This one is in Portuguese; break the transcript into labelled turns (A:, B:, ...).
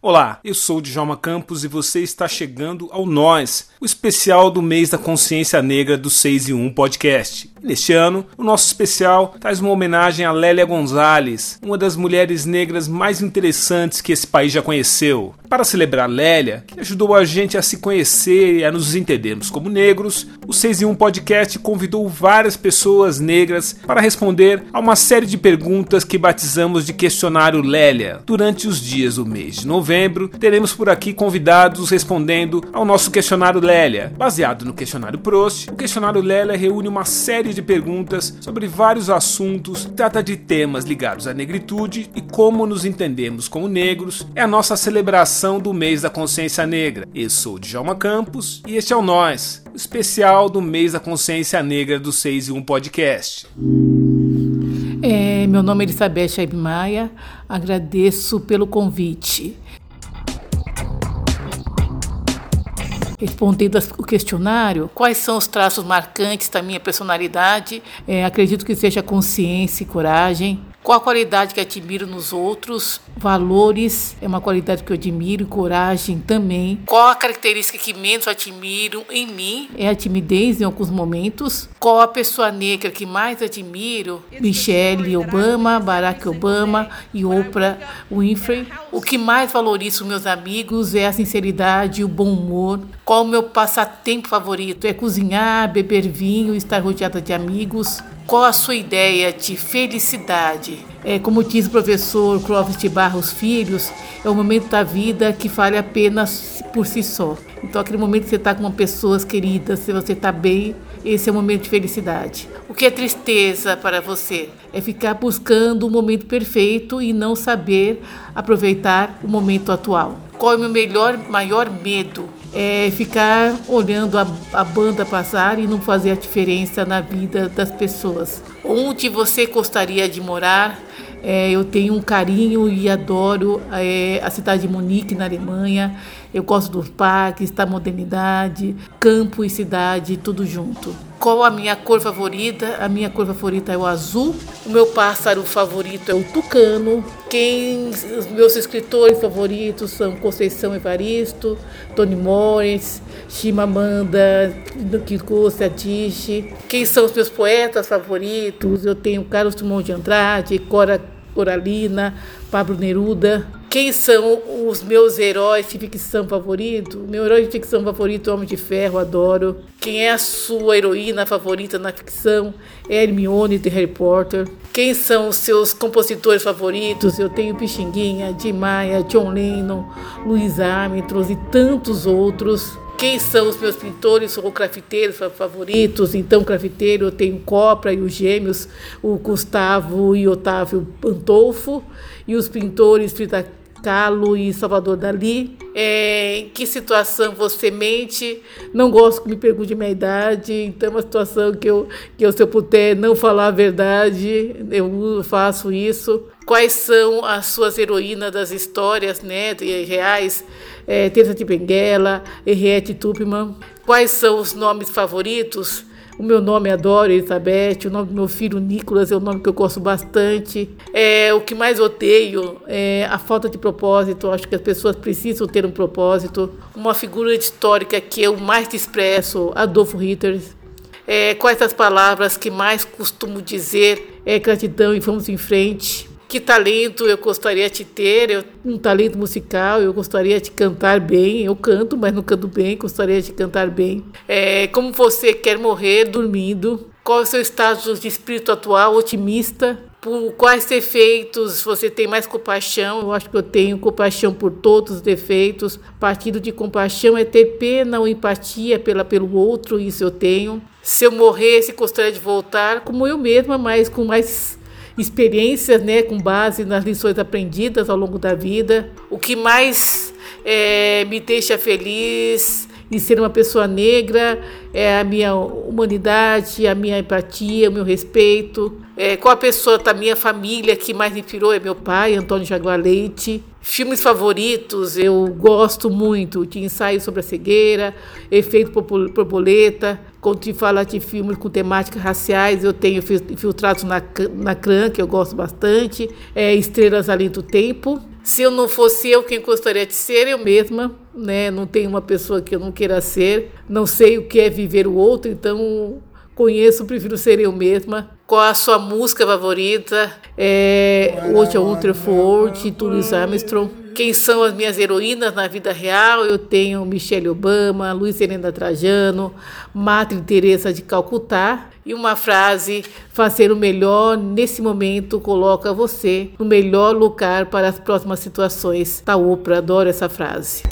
A: Olá, eu sou Djalma Campos e você está chegando ao Nós, o especial do mês da consciência negra do 6 e 1 podcast. Neste ano, o nosso especial traz uma homenagem a Lélia Gonzalez, uma das mulheres negras mais interessantes que esse país já conheceu. Para celebrar Lélia, que ajudou a gente a se conhecer e a nos entendermos como negros, o 6 e 1 podcast convidou várias pessoas negras para responder a uma série de perguntas que batizamos de questionário Lélia durante os dias do mês de novembro. Teremos por aqui convidados respondendo ao nosso questionário Lélia. Baseado no questionário Prost, o questionário Lélia reúne uma série de perguntas sobre vários assuntos, trata de temas ligados à negritude e como nos entendemos como negros. É a nossa celebração do mês da consciência negra. Eu sou Djalma Campos e este é o Nós, o especial do mês da consciência negra do 6 e 1 podcast.
B: É, meu nome é Elizabeth Aib Maia, agradeço pelo convite. Respondendo o questionário, quais são os traços marcantes da minha personalidade? É, acredito que seja consciência e coragem. Qual a qualidade que admiro nos outros? Valores é uma qualidade que eu admiro, coragem também. Qual a característica que menos admiro em mim? É a timidez em alguns momentos. Qual a pessoa negra que mais admiro? Michelle Obama, Barack Obama e Oprah Winfrey. O que mais valorizo meus amigos é a sinceridade e o bom humor. Qual o meu passatempo favorito? É cozinhar, beber vinho, estar rodeada de amigos. Qual a sua ideia de felicidade? É, como diz o professor Clóvis de Barros Filhos, é o momento da vida que vale apenas por si só. Então, aquele momento que você está com pessoas queridas, se você está bem, esse é o momento de felicidade. O que é tristeza para você? É ficar buscando o momento perfeito e não saber aproveitar o momento atual. Qual é o meu melhor, maior medo? É ficar olhando a, a banda passar e não fazer a diferença na vida das pessoas. Onde você gostaria de morar? É, eu tenho um carinho e adoro é, a cidade de Munique, na Alemanha. Eu gosto dos parques, da modernidade, campo e cidade, tudo junto. Qual a minha cor favorita? A minha cor favorita é o azul. O meu pássaro favorito é o tucano. Quem os meus escritores favoritos são Conceição Evaristo, Toni Morris, Chimamanda, Kikosi Adichie. Quem são os meus poetas favoritos? Eu tenho Carlos Drummond de Andrade, Cora Coralina, Pablo Neruda. Quem são os meus heróis de ficção favorito? Meu herói de ficção favorito é Homem de Ferro, adoro. Quem é a sua heroína favorita na ficção? É Hermione de Harry Potter. Quem são os seus compositores favoritos? Eu tenho Pixinguinha, Jim Maia, John Lennon, Louis Armstrong e tantos outros. Quem são os meus pintores ou grafiteiros favoritos? Então, grafiteiro, eu tenho Copra e os gêmeos, o Gustavo e Otávio Pantolfo, e os pintores Frida Kahlo e Salvador Dali. É, em que situação você mente? Não gosto que me pergunte minha idade, então é uma situação que eu, que eu, se eu puder não falar a verdade, eu faço isso. Quais são as suas heroínas das histórias né, reais? É, Teresa de Benguela, Henriette Tupman. Quais são os nomes favoritos? O meu nome é Adoro Elizabeth, o nome do meu filho Nicolas é um nome que eu gosto bastante. É, o que mais odeio é a falta de propósito. Acho que as pessoas precisam ter um propósito. Uma figura histórica que eu mais expresso, Adolfo Hitler. É, quais as palavras que mais costumo dizer? É gratidão e vamos em frente. Que talento eu gostaria de ter? Eu, um talento musical, eu gostaria de cantar bem. Eu canto, mas não canto bem, gostaria de cantar bem. É, como você quer morrer dormindo? Qual é o seu estado de espírito atual? Otimista? Por quais defeitos você tem mais compaixão? Eu acho que eu tenho compaixão por todos os defeitos. Partido de compaixão é ter pena ou empatia pela, pelo outro, isso eu tenho. Se eu morresse, gostaria de voltar como eu mesma, mas com mais experiências, né, com base nas lições aprendidas ao longo da vida. O que mais é, me deixa feliz em ser uma pessoa negra é a minha humanidade, a minha empatia, o meu respeito. É, qual a pessoa da minha família que mais me inspirou é meu pai, Antônio Jaguar Leite. Filmes favoritos, eu gosto muito de Ensaio sobre a Cegueira, Efeito Borboleta. Quando te fala de filmes com temáticas raciais, eu tenho Infiltrados na, na CRAN, que eu gosto bastante. É, Estrelas Além do Tempo. Se eu não fosse eu quem gostaria de ser, eu mesma, né? Não tenho uma pessoa que eu não queira ser. Não sei o que é viver o outro, então conheço, prefiro ser eu mesma. Qual a sua música favorita? É, hoje é Ultra Forward, Louis Armstrong. Quem são as minhas heroínas na vida real? Eu tenho Michelle Obama, Luiz Helena Trajano, Madre Teresa de Calcutá. E uma frase: fazer o melhor nesse momento coloca você no melhor lugar para as próximas situações. Tá Oprah, adoro essa frase.